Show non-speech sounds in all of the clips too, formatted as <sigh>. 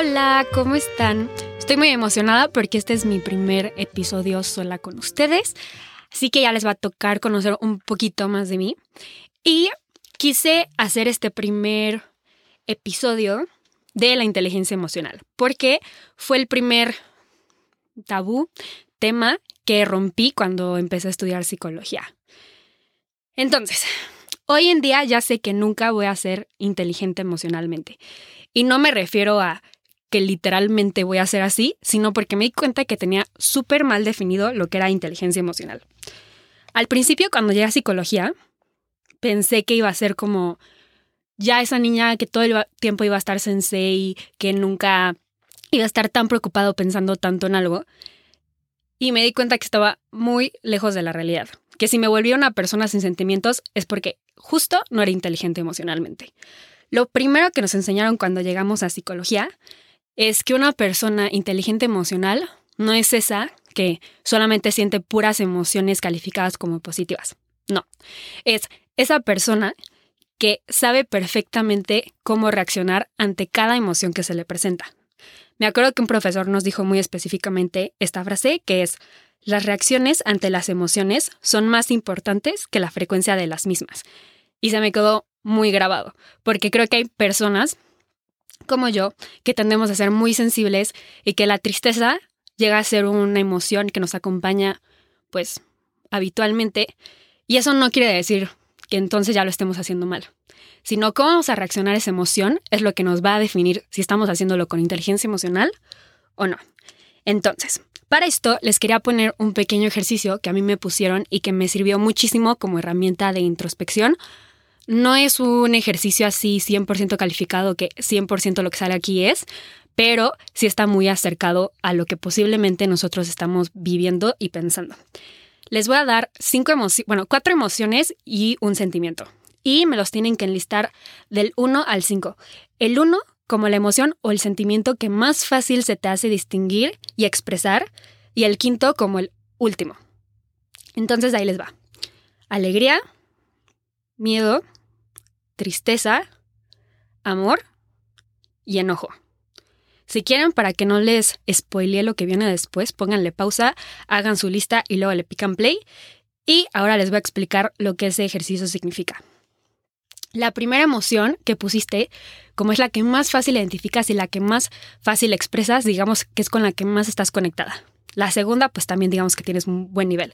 Hola, ¿cómo están? Estoy muy emocionada porque este es mi primer episodio sola con ustedes, así que ya les va a tocar conocer un poquito más de mí. Y quise hacer este primer episodio de la inteligencia emocional, porque fue el primer tabú, tema que rompí cuando empecé a estudiar psicología. Entonces, hoy en día ya sé que nunca voy a ser inteligente emocionalmente. Y no me refiero a que literalmente voy a ser así, sino porque me di cuenta que tenía súper mal definido lo que era inteligencia emocional. Al principio, cuando llegué a psicología, pensé que iba a ser como ya esa niña que todo el tiempo iba a estar sensei, que nunca iba a estar tan preocupado pensando tanto en algo. Y me di cuenta que estaba muy lejos de la realidad. Que si me volvía una persona sin sentimientos es porque justo no era inteligente emocionalmente. Lo primero que nos enseñaron cuando llegamos a psicología es que una persona inteligente emocional no es esa que solamente siente puras emociones calificadas como positivas. No, es esa persona que sabe perfectamente cómo reaccionar ante cada emoción que se le presenta. Me acuerdo que un profesor nos dijo muy específicamente esta frase que es, las reacciones ante las emociones son más importantes que la frecuencia de las mismas. Y se me quedó muy grabado, porque creo que hay personas como yo que tendemos a ser muy sensibles y que la tristeza llega a ser una emoción que nos acompaña pues habitualmente y eso no quiere decir que entonces ya lo estemos haciendo mal, sino cómo vamos a reaccionar a esa emoción es lo que nos va a definir si estamos haciéndolo con inteligencia emocional o no. Entonces, para esto les quería poner un pequeño ejercicio que a mí me pusieron y que me sirvió muchísimo como herramienta de introspección no es un ejercicio así 100% calificado que 100% lo que sale aquí es, pero sí está muy acercado a lo que posiblemente nosotros estamos viviendo y pensando. Les voy a dar cinco bueno, cuatro emociones y un sentimiento. Y me los tienen que enlistar del 1 al 5. El 1 como la emoción o el sentimiento que más fácil se te hace distinguir y expresar. Y el quinto como el último. Entonces ahí les va. Alegría, miedo, tristeza, amor y enojo. Si quieren, para que no les spoilee lo que viene después, pónganle pausa, hagan su lista y luego le pican play. Y ahora les voy a explicar lo que ese ejercicio significa. La primera emoción que pusiste, como es la que más fácil identificas y la que más fácil expresas, digamos que es con la que más estás conectada. La segunda, pues también digamos que tienes un buen nivel.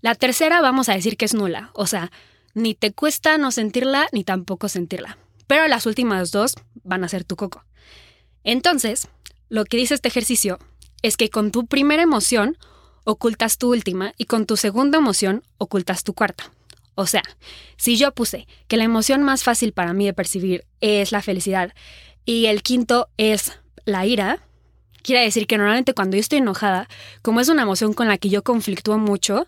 La tercera, vamos a decir que es nula, o sea, ni te cuesta no sentirla, ni tampoco sentirla. Pero las últimas dos van a ser tu coco. Entonces, lo que dice este ejercicio es que con tu primera emoción ocultas tu última y con tu segunda emoción ocultas tu cuarta. O sea, si yo puse que la emoción más fácil para mí de percibir es la felicidad y el quinto es la ira, quiere decir que normalmente cuando yo estoy enojada, como es una emoción con la que yo conflictúo mucho,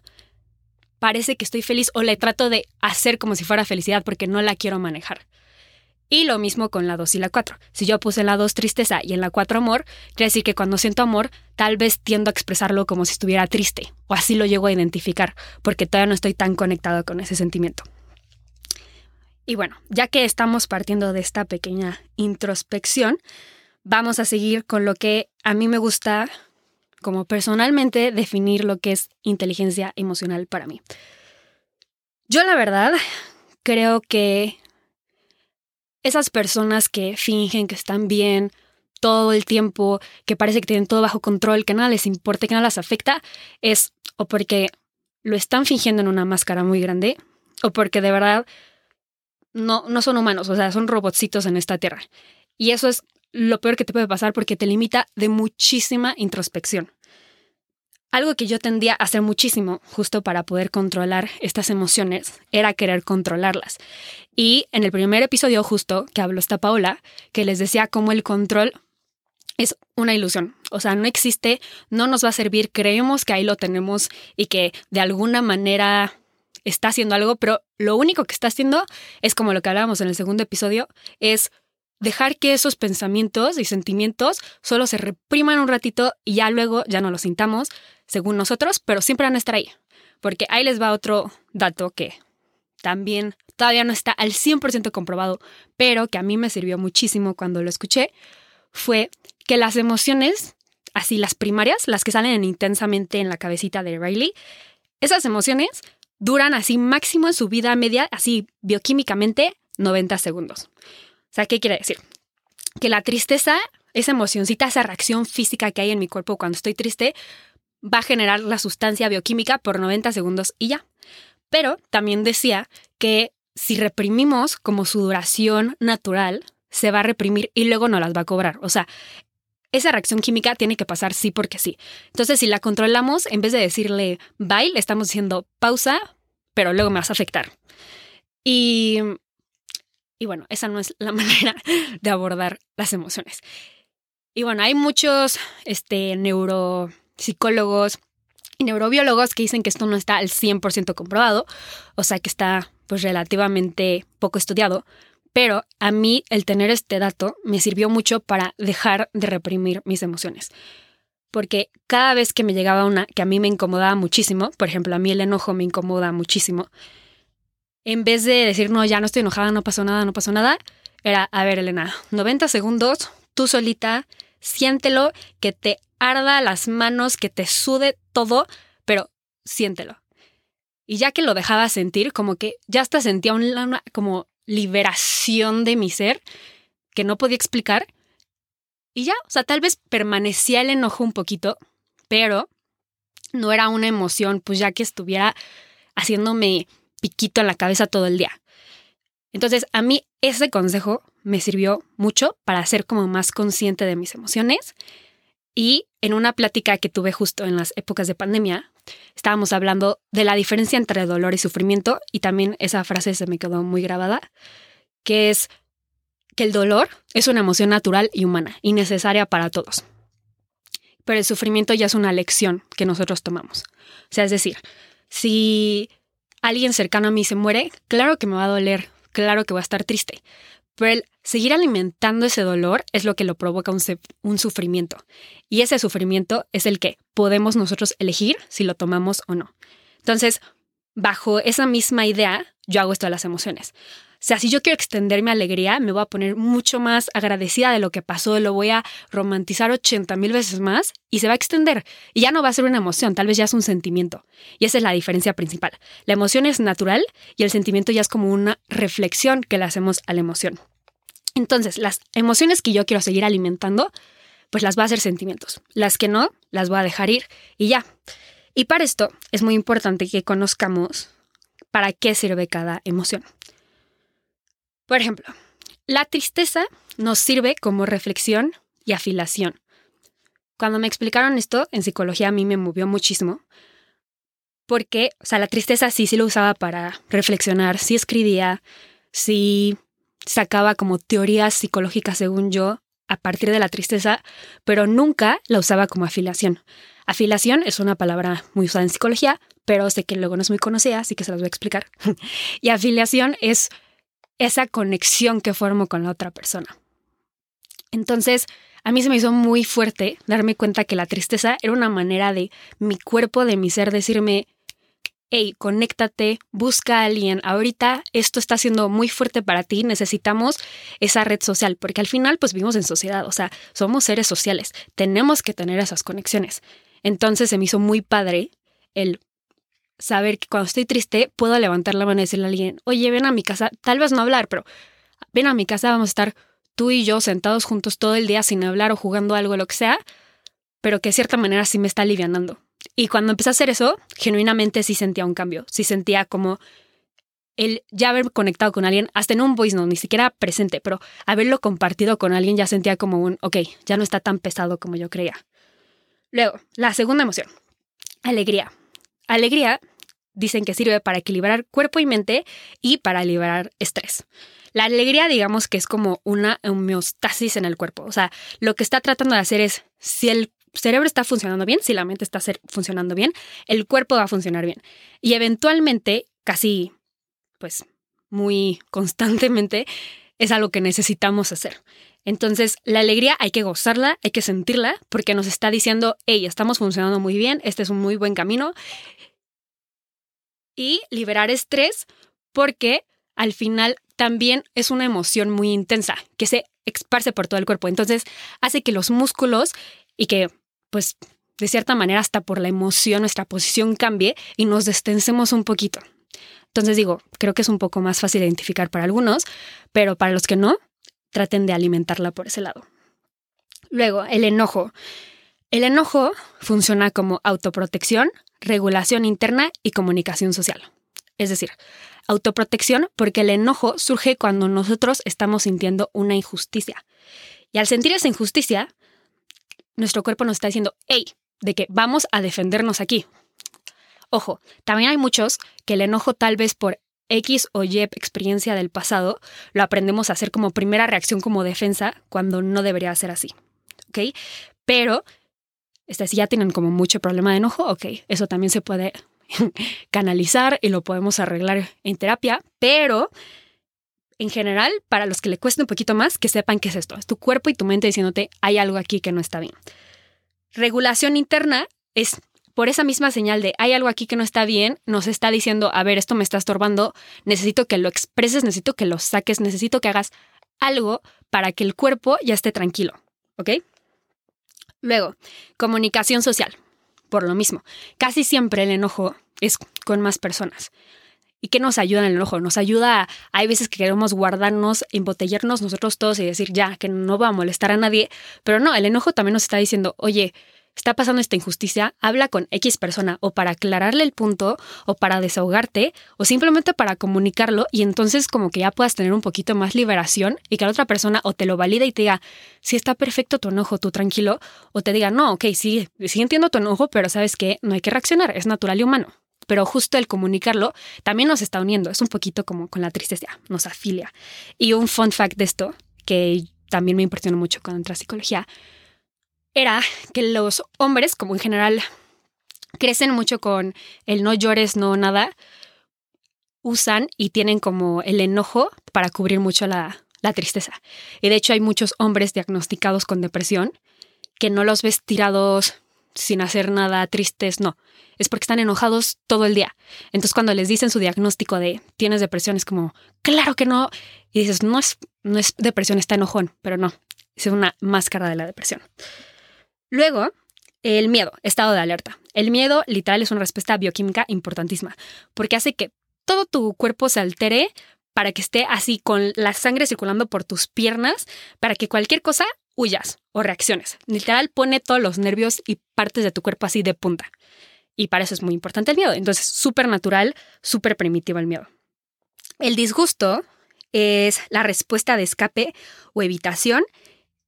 parece que estoy feliz o le trato de hacer como si fuera felicidad porque no la quiero manejar. Y lo mismo con la 2 y la 4. Si yo puse en la 2 tristeza y en la 4 amor, quiere decir que cuando siento amor, tal vez tiendo a expresarlo como si estuviera triste, o así lo llego a identificar, porque todavía no estoy tan conectado con ese sentimiento. Y bueno, ya que estamos partiendo de esta pequeña introspección, vamos a seguir con lo que a mí me gusta como personalmente definir lo que es inteligencia emocional para mí. Yo la verdad creo que esas personas que fingen que están bien todo el tiempo, que parece que tienen todo bajo control, que nada les importa, que nada les afecta, es o porque lo están fingiendo en una máscara muy grande o porque de verdad no, no son humanos, o sea, son robotcitos en esta tierra. Y eso es lo peor que te puede pasar porque te limita de muchísima introspección. Algo que yo tendía a hacer muchísimo justo para poder controlar estas emociones era querer controlarlas. Y en el primer episodio justo que habló esta Paola, que les decía cómo el control es una ilusión. O sea, no existe, no nos va a servir, creemos que ahí lo tenemos y que de alguna manera está haciendo algo, pero lo único que está haciendo es como lo que hablábamos en el segundo episodio, es dejar que esos pensamientos y sentimientos solo se repriman un ratito y ya luego ya no los sintamos, según nosotros, pero siempre van a estar ahí. Porque ahí les va otro dato que también todavía no está al 100% comprobado, pero que a mí me sirvió muchísimo cuando lo escuché, fue que las emociones, así las primarias, las que salen intensamente en la cabecita de Riley, esas emociones duran así máximo en su vida media, así bioquímicamente, 90 segundos. O sea, ¿qué quiere decir? Que la tristeza, esa emocioncita, esa reacción física que hay en mi cuerpo cuando estoy triste, va a generar la sustancia bioquímica por 90 segundos y ya. Pero también decía que si reprimimos como su duración natural, se va a reprimir y luego no las va a cobrar. O sea, esa reacción química tiene que pasar sí porque sí. Entonces, si la controlamos, en vez de decirle bye, estamos diciendo pausa, pero luego me vas a afectar. Y, y bueno, esa no es la <laughs> manera de abordar las emociones. Y bueno, hay muchos este, neuropsicólogos y neurobiólogos que dicen que esto no está al 100% comprobado, o sea que está pues relativamente poco estudiado, pero a mí el tener este dato me sirvió mucho para dejar de reprimir mis emociones. Porque cada vez que me llegaba una que a mí me incomodaba muchísimo, por ejemplo, a mí el enojo me incomoda muchísimo, en vez de decir, no, ya no estoy enojada, no pasó nada, no pasó nada, era, a ver, Elena, 90 segundos, tú solita, siéntelo, que te arda las manos, que te sude todo, pero siéntelo. Y ya que lo dejaba sentir, como que ya hasta sentía una, como liberación de mi ser que no podía explicar. Y ya, o sea, tal vez permanecía el enojo un poquito, pero no era una emoción, pues ya que estuviera haciéndome piquito en la cabeza todo el día. Entonces, a mí ese consejo me sirvió mucho para ser como más consciente de mis emociones. Y en una plática que tuve justo en las épocas de pandemia, estábamos hablando de la diferencia entre dolor y sufrimiento y también esa frase se me quedó muy grabada, que es que el dolor es una emoción natural y humana y necesaria para todos. Pero el sufrimiento ya es una lección que nosotros tomamos. O sea, es decir, si alguien cercano a mí se muere, claro que me va a doler, claro que voy a estar triste, pero el seguir alimentando ese dolor es lo que lo provoca un, sufrimiento. Y ese sufrimiento es el que podemos nosotros elegir si lo tomamos o no. Entonces, bajo esa misma idea, yo hago esto de las emociones. Sea, si yo quiero extender mi alegría, me voy a poner mucho más agradecida de lo que pasó, lo voy a romantizar 80 mil veces más y se va a extender. Y ya no va a ser una emoción, tal vez ya es un sentimiento. Y esa es la diferencia principal. La emoción es natural y el sentimiento ya es como una reflexión que le hacemos a la emoción. Entonces, las emociones que yo quiero seguir alimentando, pues las voy a hacer sentimientos. Las que no, las voy a dejar ir y ya. Y para esto es muy importante que conozcamos para qué sirve cada emoción. Por ejemplo, la tristeza nos sirve como reflexión y afilación. Cuando me explicaron esto en psicología a mí me movió muchísimo. Porque, o sea, la tristeza sí, sí lo usaba para reflexionar, sí escribía, sí sacaba como teorías psicológicas, según yo, a partir de la tristeza, pero nunca la usaba como afilación. Afilación es una palabra muy usada en psicología, pero sé que luego no es muy conocida, así que se las voy a explicar. <laughs> y afiliación es esa conexión que formo con la otra persona. Entonces, a mí se me hizo muy fuerte darme cuenta que la tristeza era una manera de mi cuerpo, de mi ser, decirme, hey, conéctate, busca a alguien. Ahorita esto está siendo muy fuerte para ti, necesitamos esa red social, porque al final pues vivimos en sociedad, o sea, somos seres sociales, tenemos que tener esas conexiones. Entonces se me hizo muy padre el saber que cuando estoy triste puedo levantar la mano y decirle a alguien, oye, ven a mi casa, tal vez no hablar, pero ven a mi casa, vamos a estar tú y yo sentados juntos todo el día sin hablar o jugando algo, lo que sea, pero que de cierta manera sí me está alivianando. Y cuando empecé a hacer eso, genuinamente sí sentía un cambio, sí sentía como el ya haber conectado con alguien, hasta en un voice note, ni siquiera presente, pero haberlo compartido con alguien ya sentía como un, ok, ya no está tan pesado como yo creía. Luego, la segunda emoción, alegría. Alegría dicen que sirve para equilibrar cuerpo y mente y para liberar estrés. La alegría, digamos que es como una homeostasis en el cuerpo. O sea, lo que está tratando de hacer es, si el cerebro está funcionando bien, si la mente está funcionando bien, el cuerpo va a funcionar bien. Y eventualmente, casi, pues, muy constantemente, es algo que necesitamos hacer. Entonces, la alegría hay que gozarla, hay que sentirla, porque nos está diciendo, hey, estamos funcionando muy bien, este es un muy buen camino. Y liberar estrés, porque al final también es una emoción muy intensa, que se esparce por todo el cuerpo. Entonces hace que los músculos y que, pues, de cierta manera, hasta por la emoción, nuestra posición cambie y nos destensemos un poquito. Entonces digo, creo que es un poco más fácil identificar para algunos, pero para los que no, traten de alimentarla por ese lado. Luego, el enojo. El enojo funciona como autoprotección, regulación interna y comunicación social. Es decir, autoprotección porque el enojo surge cuando nosotros estamos sintiendo una injusticia. Y al sentir esa injusticia, nuestro cuerpo nos está diciendo, hey, de que vamos a defendernos aquí. Ojo, también hay muchos que el enojo tal vez por X o Y experiencia del pasado lo aprendemos a hacer como primera reacción como defensa cuando no debería ser así. ¿Ok? Pero, este, si ya tienen como mucho problema de enojo, ok, eso también se puede <laughs> canalizar y lo podemos arreglar en terapia, pero en general, para los que le cueste un poquito más, que sepan qué es esto. Es tu cuerpo y tu mente diciéndote, hay algo aquí que no está bien. Regulación interna es por esa misma señal de hay algo aquí que no está bien, nos está diciendo, a ver, esto me está estorbando, necesito que lo expreses, necesito que lo saques, necesito que hagas algo para que el cuerpo ya esté tranquilo, ¿ok? Luego, comunicación social. Por lo mismo, casi siempre el enojo es con más personas. ¿Y qué nos ayuda en el enojo? Nos ayuda, hay veces que queremos guardarnos, embotellarnos nosotros todos y decir ya, que no va a molestar a nadie, pero no, el enojo también nos está diciendo, oye, está pasando esta injusticia, habla con X persona o para aclararle el punto o para desahogarte o simplemente para comunicarlo y entonces como que ya puedas tener un poquito más liberación y que la otra persona o te lo valida y te diga, si está perfecto tu enojo, tú tranquilo, o te diga, no, ok, sí, sí entiendo tu enojo, pero sabes que no hay que reaccionar, es natural y humano. Pero justo el comunicarlo también nos está uniendo, es un poquito como con la tristeza, nos afilia. Y un fun fact de esto, que también me impresionó mucho con otra psicología, era que los hombres, como en general, crecen mucho con el no llores, no nada, usan y tienen como el enojo para cubrir mucho la, tristeza. Y de hecho hay muchos hombres diagnosticados con depresión que no los ves tirados sin hacer nada, tristes, no. Es porque están enojados todo el día. Entonces cuando les dicen su diagnóstico de tienes depresión es como, claro que no. Y dices, no es, no es depresión, está enojón, pero no. Es una máscara de la depresión. Luego, el miedo, estado de alerta. El miedo literal es una respuesta bioquímica importantísima, porque hace que todo tu cuerpo se altere para que esté así con la sangre circulando por tus piernas, para que cualquier cosa huyas o reacciones. Literal pone todos los nervios y partes de tu cuerpo así de punta. Y para eso es muy importante el miedo. Entonces, súper natural, súper primitivo el miedo. El disgusto es la respuesta de escape o evitación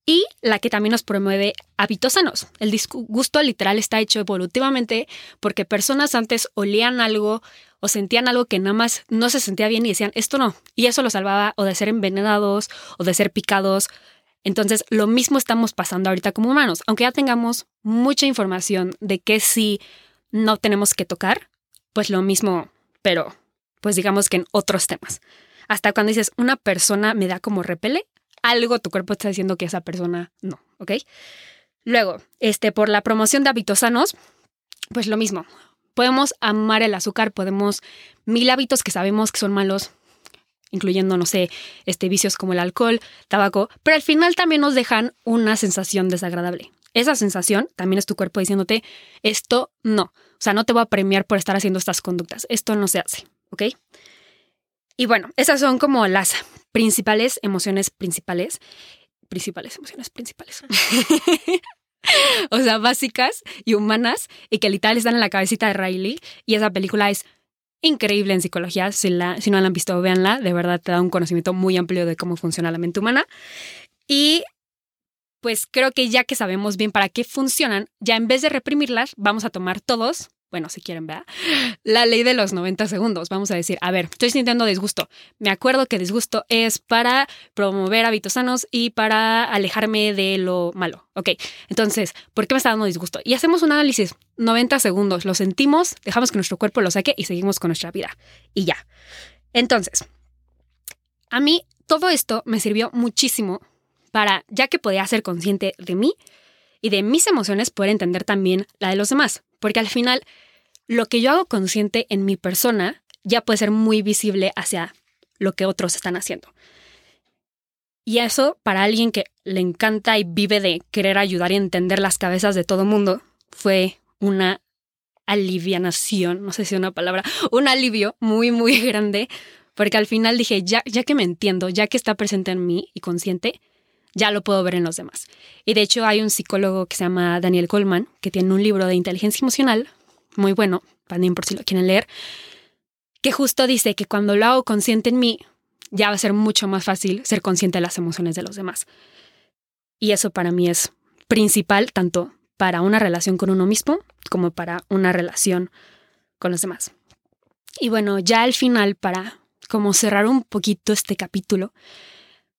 y la que también nos promueve hábitos sanos. El disgusto literal está hecho evolutivamente porque personas antes olían algo o sentían algo que nada más no se sentía bien y decían, esto no. Y eso lo salvaba o de ser envenenados o de ser picados. Entonces, lo mismo estamos pasando ahorita como humanos. Aunque ya tengamos mucha información de que si no tenemos que tocar, pues lo mismo, pero pues digamos que en otros temas. Hasta cuando dices, una persona me da como repele, algo tu cuerpo está diciendo que esa persona no, ¿ok? Luego, este, por la promoción de hábitos sanos, pues lo mismo. Podemos amar el azúcar, podemos mil hábitos que sabemos que son malos, incluyendo, no sé, este, vicios como el alcohol, tabaco, pero al final también nos dejan una sensación desagradable. Esa sensación también es tu cuerpo diciéndote, esto no. O sea, no te voy a premiar por estar haciendo estas conductas. Esto no se hace, ¿ok? Y bueno, esas son como las principales emociones principales. Principales emociones principales. <laughs> o sea, básicas y humanas y que literal están en la cabecita de Riley. Y esa película es increíble en psicología. Si, la, si no la han visto, véanla. De verdad te da un conocimiento muy amplio de cómo funciona la mente humana. Y pues creo que ya que sabemos bien para qué funcionan, ya en vez de reprimirlas, vamos a tomar todos bueno, si quieren, vea, la ley de los 90 segundos. Vamos a decir, a ver, estoy sintiendo disgusto. Me acuerdo que disgusto es para promover hábitos sanos y para alejarme de lo malo. Ok, entonces, ¿por qué me está dando disgusto? Y hacemos un análisis, 90 segundos, lo sentimos, dejamos que nuestro cuerpo lo saque y seguimos con nuestra vida. Y ya. Entonces, a mí todo esto me sirvió muchísimo para, ya que podía ser consciente de mí y de mis emociones, poder entender también la de los demás. Porque al final lo que yo hago consciente en mi persona ya puede ser muy visible hacia lo que otros están haciendo. Y eso, para alguien que le encanta y vive de querer ayudar y entender las cabezas de todo mundo, fue una alivianación, no sé si una palabra, un alivio muy, muy <laughs> grande, porque al final dije, ya, ya que me entiendo, ya que está presente en mí y consciente, ya lo puedo ver en los demás. Y de hecho hay un psicólogo que se llama Daniel Goldman, que tiene un libro de inteligencia emocional, muy bueno, también por si lo quieren leer, que justo dice que cuando lo hago consciente en mí, ya va a ser mucho más fácil ser consciente de las emociones de los demás. Y eso para mí es principal, tanto para una relación con uno mismo como para una relación con los demás. Y bueno, ya al final, para como cerrar un poquito este capítulo,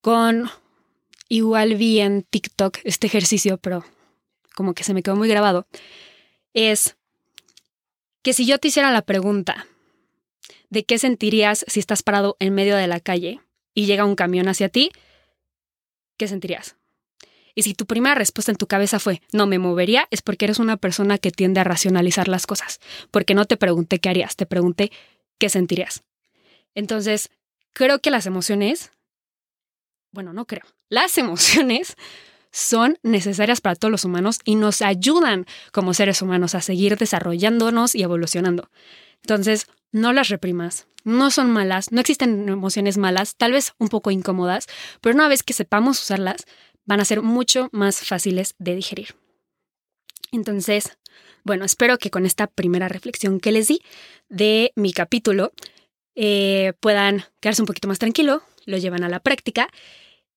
con igual vi en TikTok este ejercicio, pero como que se me quedó muy grabado, es que si yo te hiciera la pregunta de qué sentirías si estás parado en medio de la calle y llega un camión hacia ti, ¿qué sentirías? Y si tu primera respuesta en tu cabeza fue no me movería, es porque eres una persona que tiende a racionalizar las cosas, porque no te pregunté qué harías, te pregunté qué sentirías. Entonces, creo que las emociones, bueno, no creo, las emociones son necesarias para todos los humanos y nos ayudan como seres humanos a seguir desarrollándonos y evolucionando. Entonces, no las reprimas, no son malas, no existen emociones malas, tal vez un poco incómodas, pero una vez que sepamos usarlas, van a ser mucho más fáciles de digerir. Entonces, bueno, espero que con esta primera reflexión que les di de mi capítulo eh, puedan quedarse un poquito más tranquilo, lo llevan a la práctica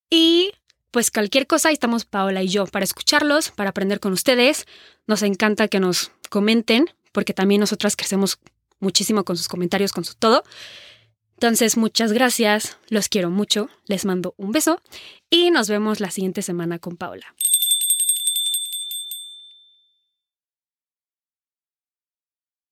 y pues cualquier cosa, estamos Paola y yo para escucharlos, para aprender con ustedes. Nos encanta que nos comenten porque también nosotras crecemos muchísimo con sus comentarios, con su todo. Entonces, muchas gracias, los quiero mucho, les mando un beso y nos vemos la siguiente semana con Paola.